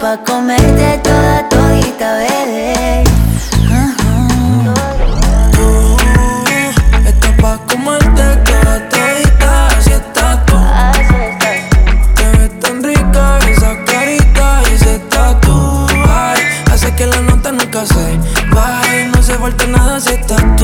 pa' comerte toda todita, bebé. Está pa' comerte toda todita, así estás tú. Te ves tan rica esa carita y ese tatu. Hace que la nota nunca se baje. No se falta nada si estás tú.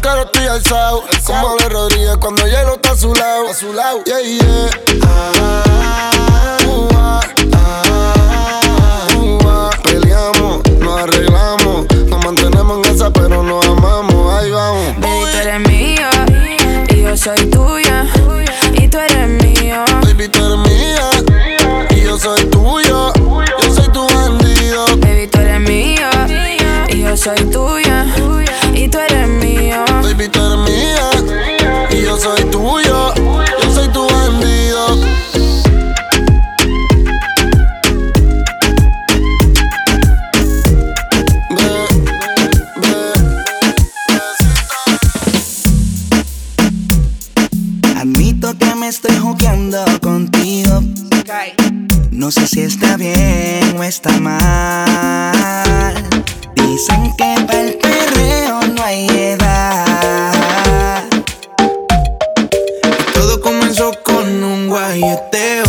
Claro estoy alzado. Como Ale Rodríguez cuando hielo está a su lado. A su lado. Yeah, yeah. Ah, ah, ah. Peleamos, nos arreglamos. Nos mantenemos en esa, pero nos amamos. Ahí vamos. Baby, tú eres mío y yo soy tuya. Y tú eres mío. Baby, tú eres mía. Y yo soy tuyo. Yo soy tu bandido. Baby, tú eres mío y yo soy tuya. Y tú eres mío. Baby, tú eres mía. Y yo soy tuyo. Yo soy tu bandido. Admito que me estoy jugando contigo. No sé si está bien o está mal. Dicen que para el perreo no hay edad. Todo comenzó con un guayeteo.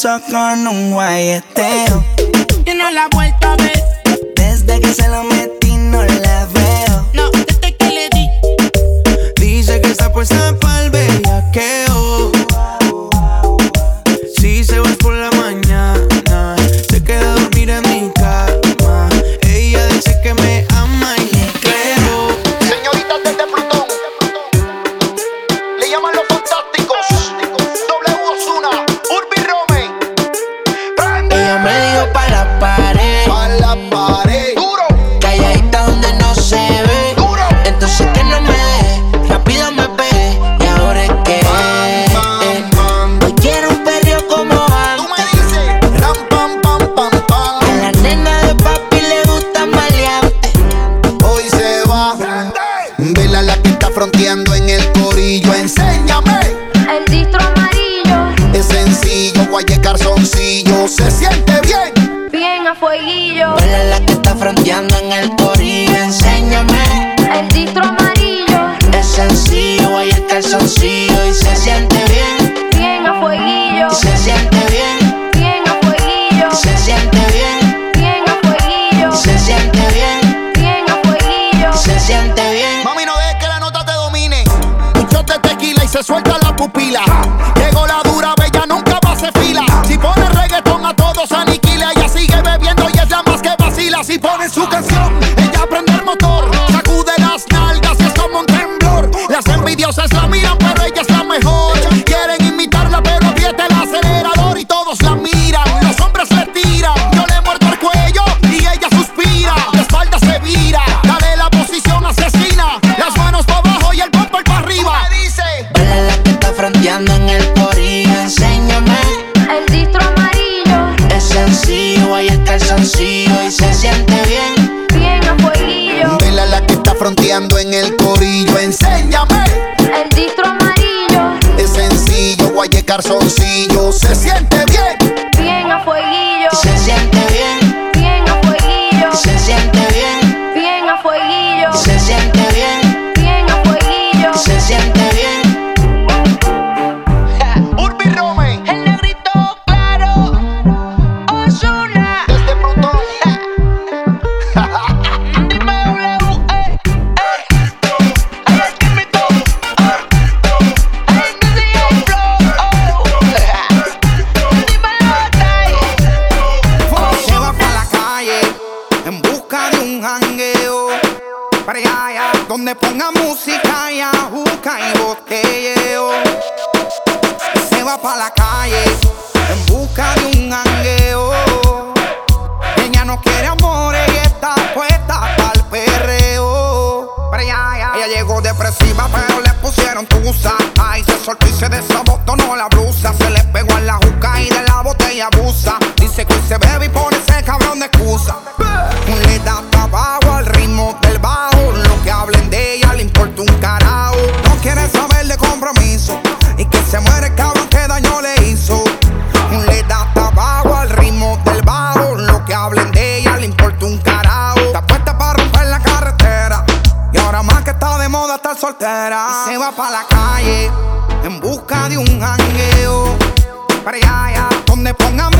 con un guayeteo. Y no la ha vuelto a ver. Desde que se lo metió preaya, donde pongan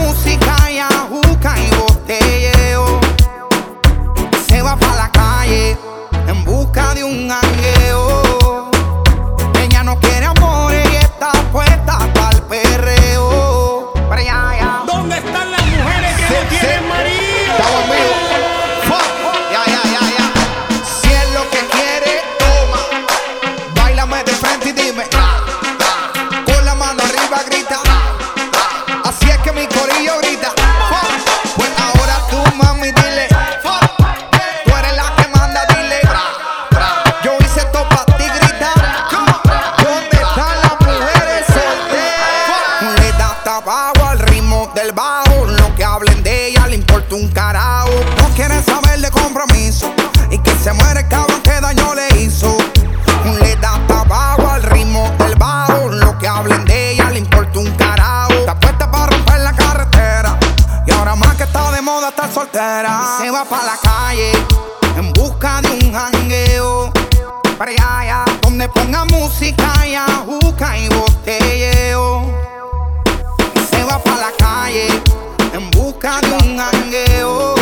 en busca de un jangueo.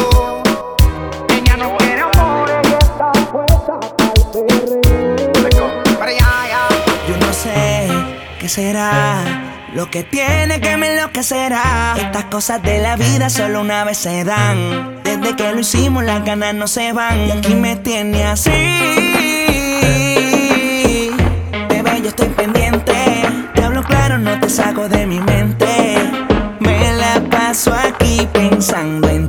Ella no quiere amores y está puesta para el Yo no sé qué será. Lo que tiene que me enloquecerá. Estas cosas de la vida solo una vez se dan. Desde que lo hicimos, las ganas no se van. Y aquí me tiene así. Bebé, yo estoy pendiente. Te hablo claro, no te saco de mi mente aquí pensando en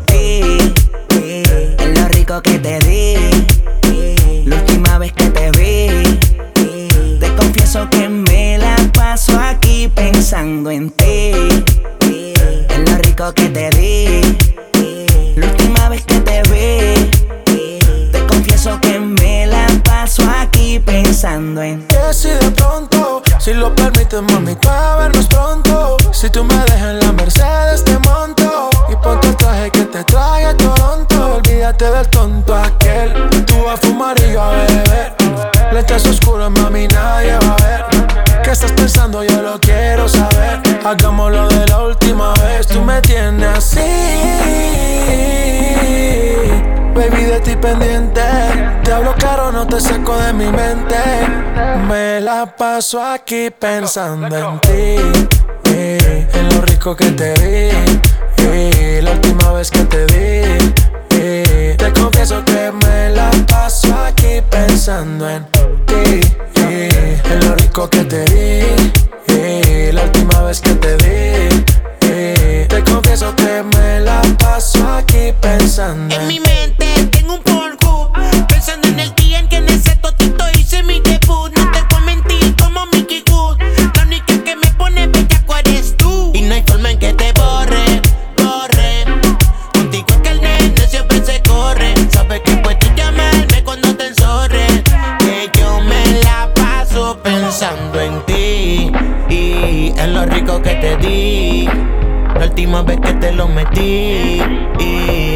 de ti pendiente. Te hablo caro, no te saco de mi mente. Me la paso aquí pensando en ti. Y en lo rico que te di. Y la última vez que te di. Y te confieso que me la paso aquí pensando en ti. Y en lo rico que te di. Y la última vez que te di. Te confieso que me la paso aquí pensando en, en mi mente. última vez que te lo metí.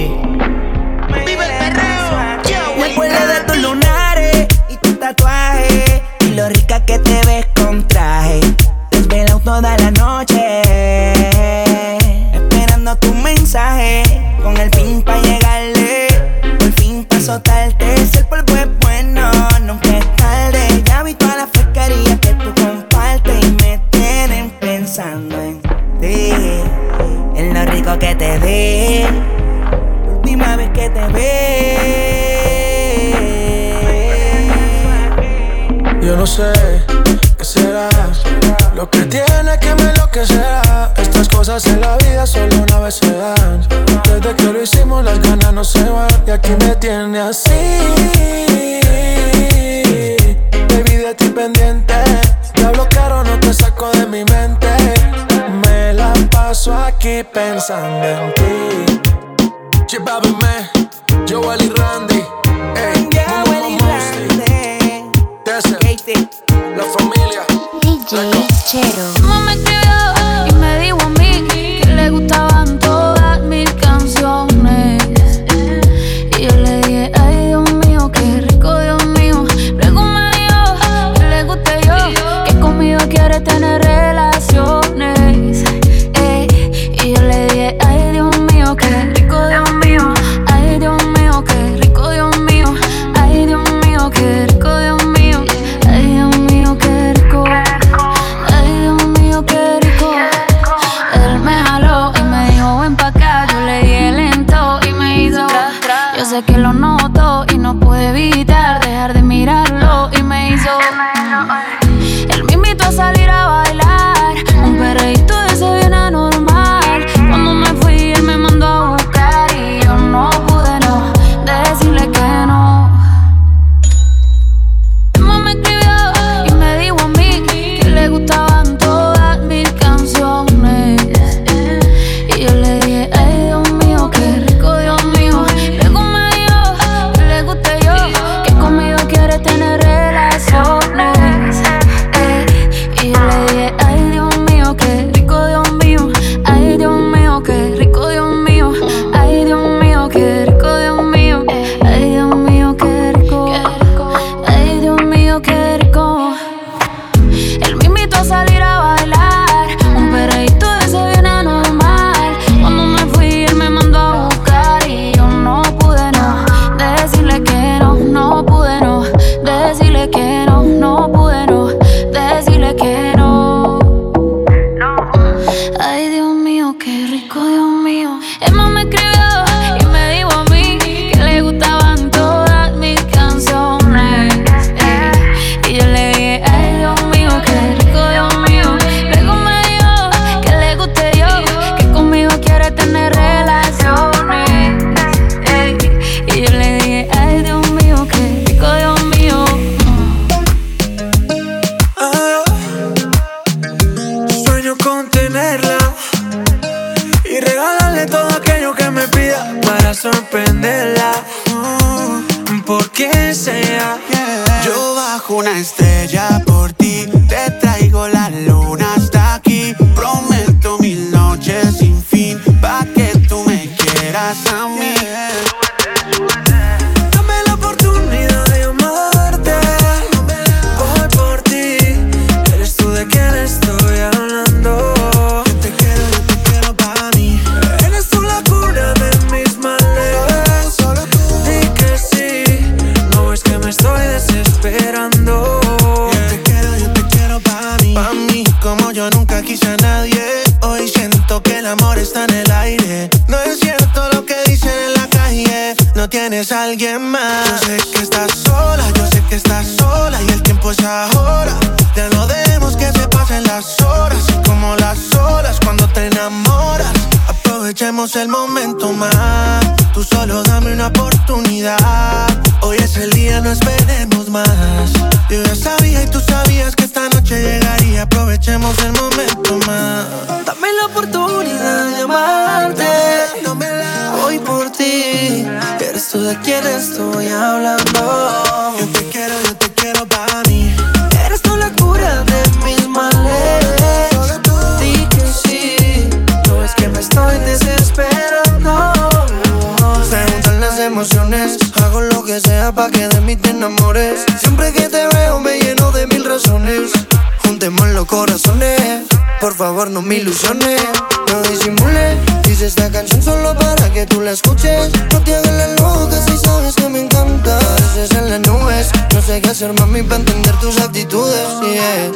que tú la escuches. No te hagas la loca si sabes que me encanta. Veces en las nubes, no sé qué hacer, mami, para entender tus actitudes. Yeah.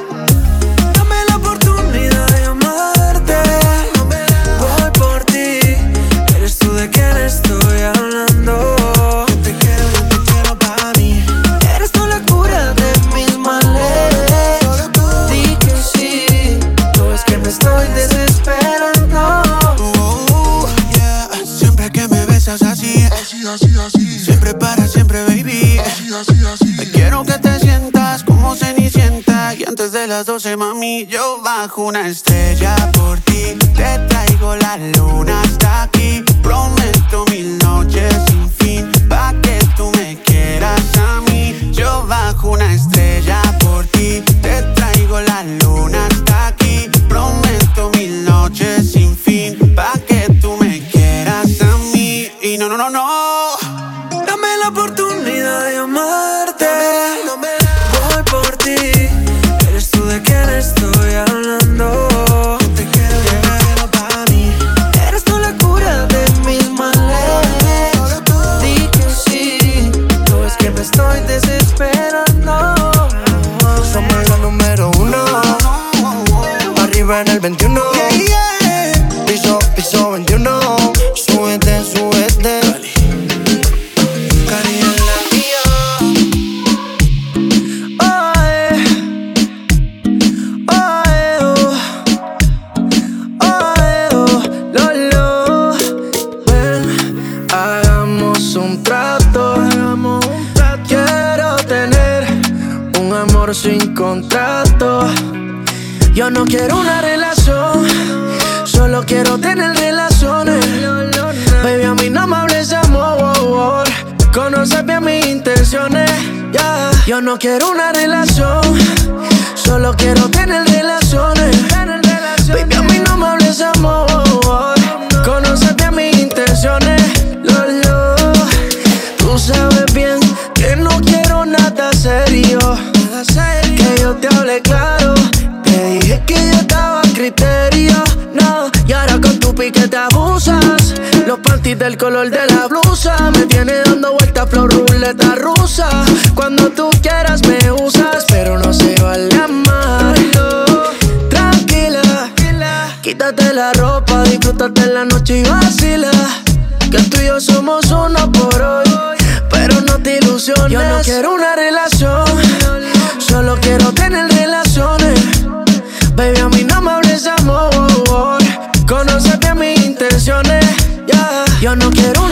Dame la oportunidad mami, yo bajo una estrella por ti. Te traigo la luna. blusa. Me tiene dando vuelta flor ruleta rusa. Cuando tú quieras me usas, pero no se vale amarlo. Tranquila, quítate la ropa, disfrútate la noche y vacila. Que tú y yo somos uno por hoy, pero no te ilusiones. Yo no quiero una relación, solo quiero tener relaciones. Baby, a mí no me hables amor. Conócete mis intenciones, yeah. Yo no quiero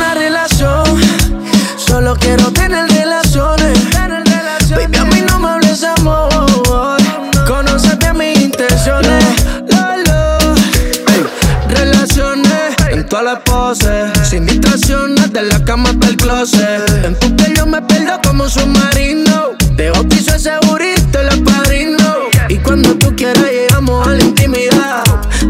la pose. Sin distracciones de la cama hasta el closet. En tu piel me pierdo como un submarino. Te bautizo ese burrito el padrino. Y cuando tú quieras llegamos a la intimidad.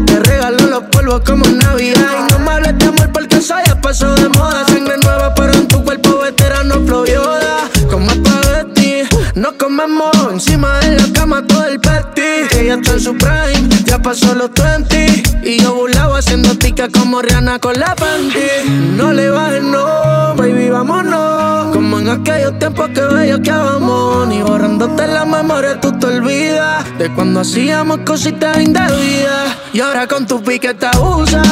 Te regalo los polvos como en Navidad. Y no me hables de amor porque eso ya pasó de moda. Sangre nueva, pero en tu cuerpo veterano floyoda. Como espagueti, nos comemos encima de la cama todo el pasó los 20 y yo burlaba haciendo tica como Rihanna con la panty. No le bajes, no, baby, vámonos. Como en aquellos tiempos que bello que vamos. Ni borrándote la memoria tú te olvidas de cuando hacíamos cositas indebidas. Y ahora con tu piqueta usa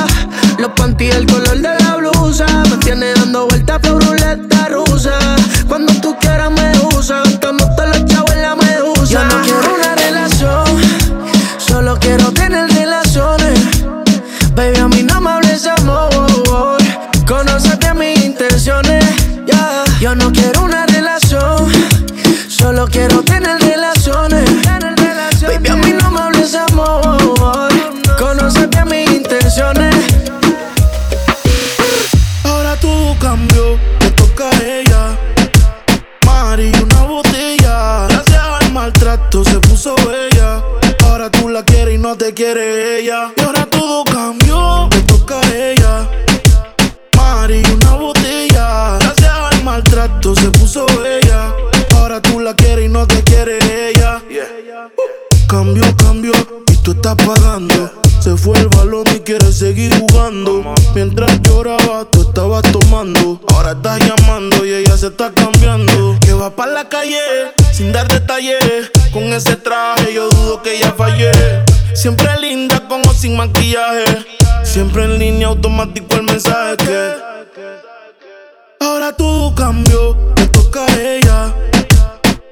los panty el color de la blusa. Me tiene dando vueltas por ruleta rusa. Cuando tú quieras me quiere ella. Y ahora todo cambió, te toca a ella. Mari, una botella. Gracias al maltrato se puso bella. Ahora tú la quieres y no te quiere ella. Cambio, cambio, y tú estás pagando. Se fue el balón y quieres seguir jugando. Mientras lloraba, tú estabas tomando. Ahora estás llamando y ella se está cambiando. Que va para la calle sin dar detalles. Con ese traje yo dudo que ella fallé. Siempre linda como sin maquillaje. Siempre en línea automático el mensaje que. Ahora todo cambió, te toca a ella.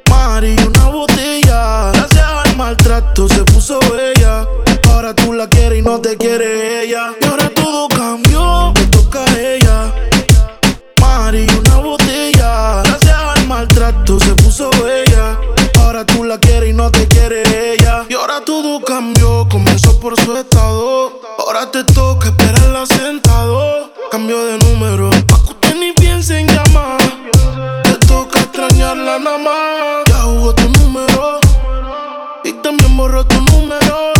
Mari, una botella. Gracias al maltrato se puso bella. Ahora tú la quieres y no te quiere ella. Y ahora todo cambió, te toca a ella. Mari, una botella. Gracias al maltrato se puso bella. Ahora tú la quieres y no te quiere ella. Y ahora todo cambió, comenzó por su estado. Ahora te toca esperarla sentado. Cambio de número, pa' que usted ni piense en llamar. Te toca extrañarla nada más. Ya jugó tu número y también borró tu número.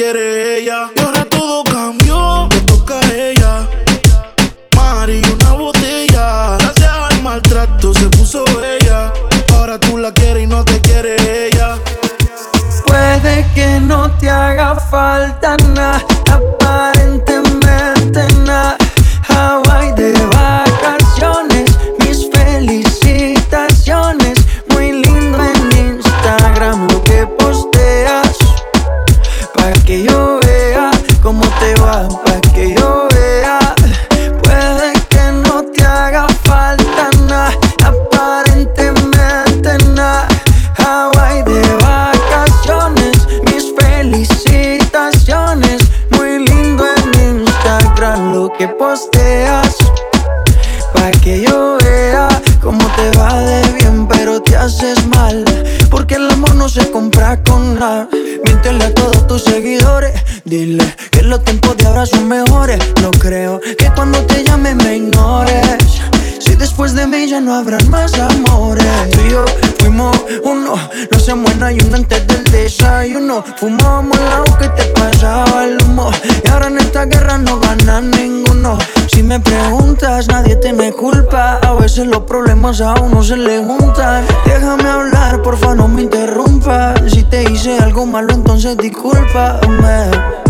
Quieres que los tiempos de ahora son mejores. No creo que cuando te llame me ignores. Si después de mí ya no habrán más amores. Tú y yo fuimos uno, no se muera y uno antes del desayuno. Fumábamos el agua que te pasaba el humo. Y ahora en esta guerra no gana ninguno. Si me preguntas, nadie te me culpa. A veces los problemas a uno se le juntan. Déjame hablar, porfa, no me interrumpas. Si te hice algo malo, entonces discúlpame.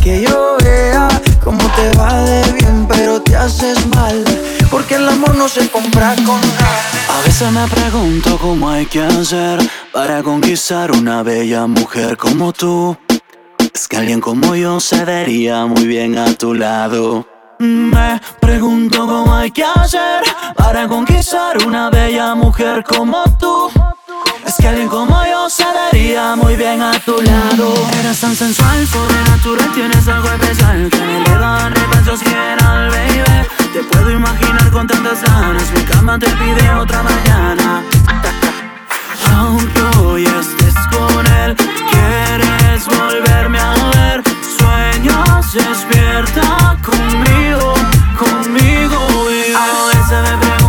que yo vea cómo te va de bien, pero te haces mal. Porque el amor no se compra con nada. A veces me pregunto cómo hay que hacer para conquistar una bella mujer como tú. Es que alguien como yo se vería muy bien a tu lado. Me pregunto cómo hay que hacer para conquistar una bella mujer como tú. Es que alguien como yo se vería muy bien a tu lado. Eres tan sensual, sobrenatural, tienes algo especial que me eleva repasos general, baby. Te puedo imaginar con tantas ganas, mi cama te pide otra mañana. Aunque hoy estés con él, quieres volverme a ver. Sueños, despierta conmigo, conmigo. Y a veces me pregunto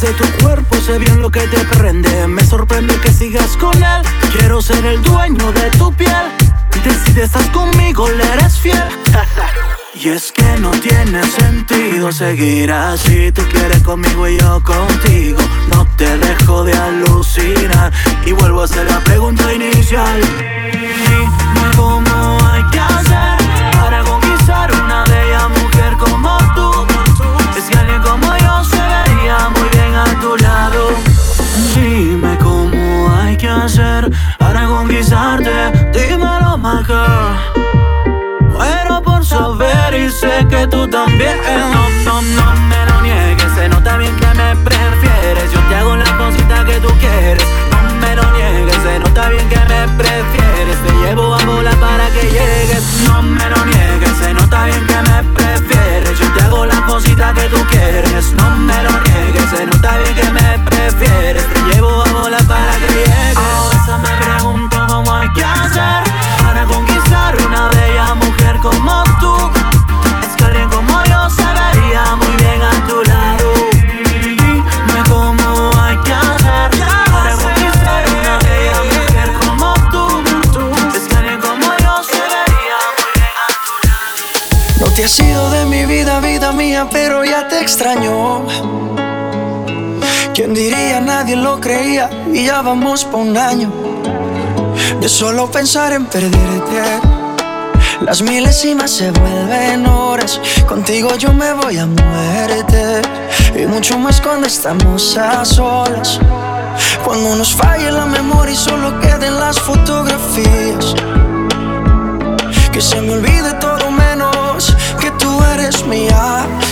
de tu cuerpo, sé bien lo que te prende. Me sorprende que sigas con él. Quiero ser el dueño de tu piel. Y si estás conmigo, le eres fiel. Y es que no tiene sentido seguir así. Tú quieres conmigo y yo contigo. No te dejo de alucinar. Y vuelvo a hacer la pregunta inicial. Que llegues. No me lo niegues. Se nota bien que me prefieres. Yo te hago la cosita que tú quieres. No me lo niegues. Extraño. ¿Quién diría? Nadie lo creía y ya vamos por un año. De solo pensar en perderte. Las milésimas se vuelven horas. Contigo yo me voy a muerte. Y mucho más cuando estamos a solas. Cuando nos falle la memoria y solo queden las fotografías. Que se me olvide todo menos que tú eres mía.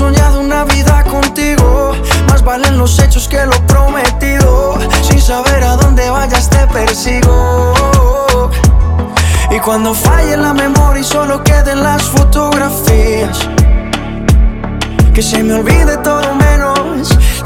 soñado una vida contigo. Más valen los hechos que lo prometido. Sin saber a dónde vayas te persigo. Y cuando falle la memoria y solo queden las fotografías. Que se me olvide todo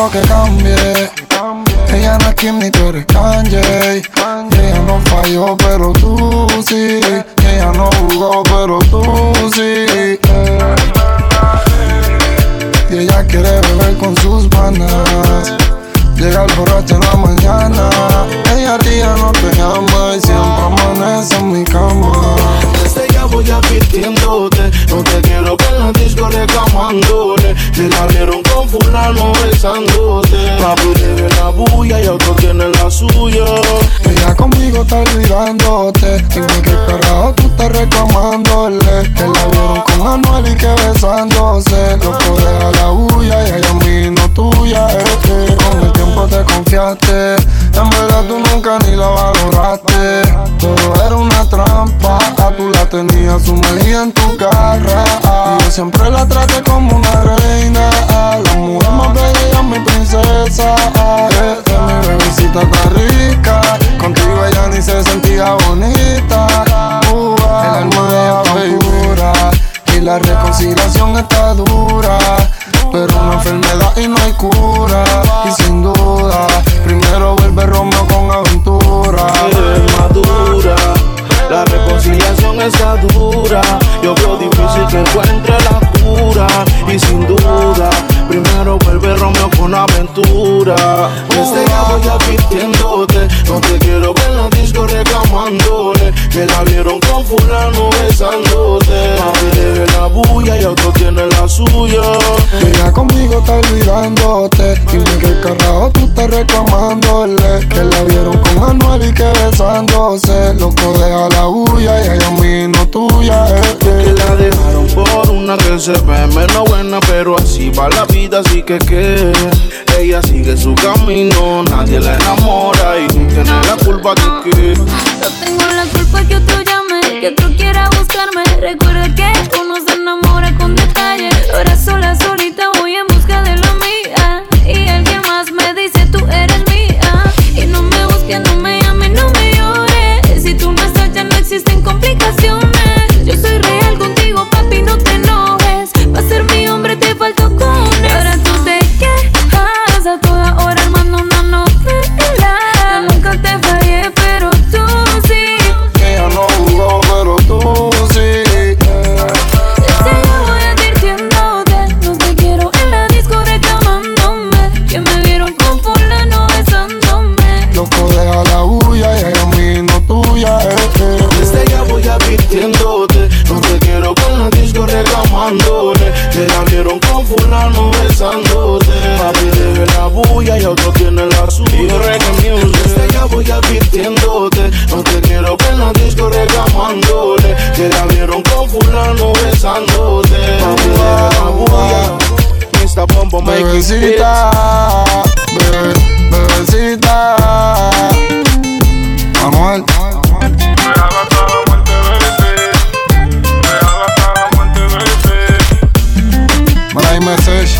Creo que cambie. Ella no es Kim ni tú eres Kanye. Ella no falló, Todo era una trampa. A tú la tenías sumergida en tu garra. Y yo siempre la traté como una reina. La mujer más bella mi princesa. Eh, mi bebecita está rica. Contigo ella ni se sentía bonita. El alma de ella pura. Y la reconciliación está dura. Pero una enfermedad y no hay cura. Y sin duda, está dura. Yo veo difícil que encuentre la cura Y sin duda Primero vuelve Romeo con aventura Desde ya voy advirtiéndote No te quiero ver en la disco reclamándole Que la vieron con fulano besándote Papi la bulla y otro tiene la suya Ella conmigo está olvidándote. Dime que carajo tú estás reclamándole. Que la vieron con Anuel y que besándose. Loco, deja la bulla y ella mí no tuya. eh, Que la dejaron por que se ve menos buena, pero así va la vida, así que que ella sigue su camino, nadie la enamora y tú tienes la culpa de que Yo tengo la culpa que otro llame, que otro quiera buscarme. Recuerda que uno se maçãs.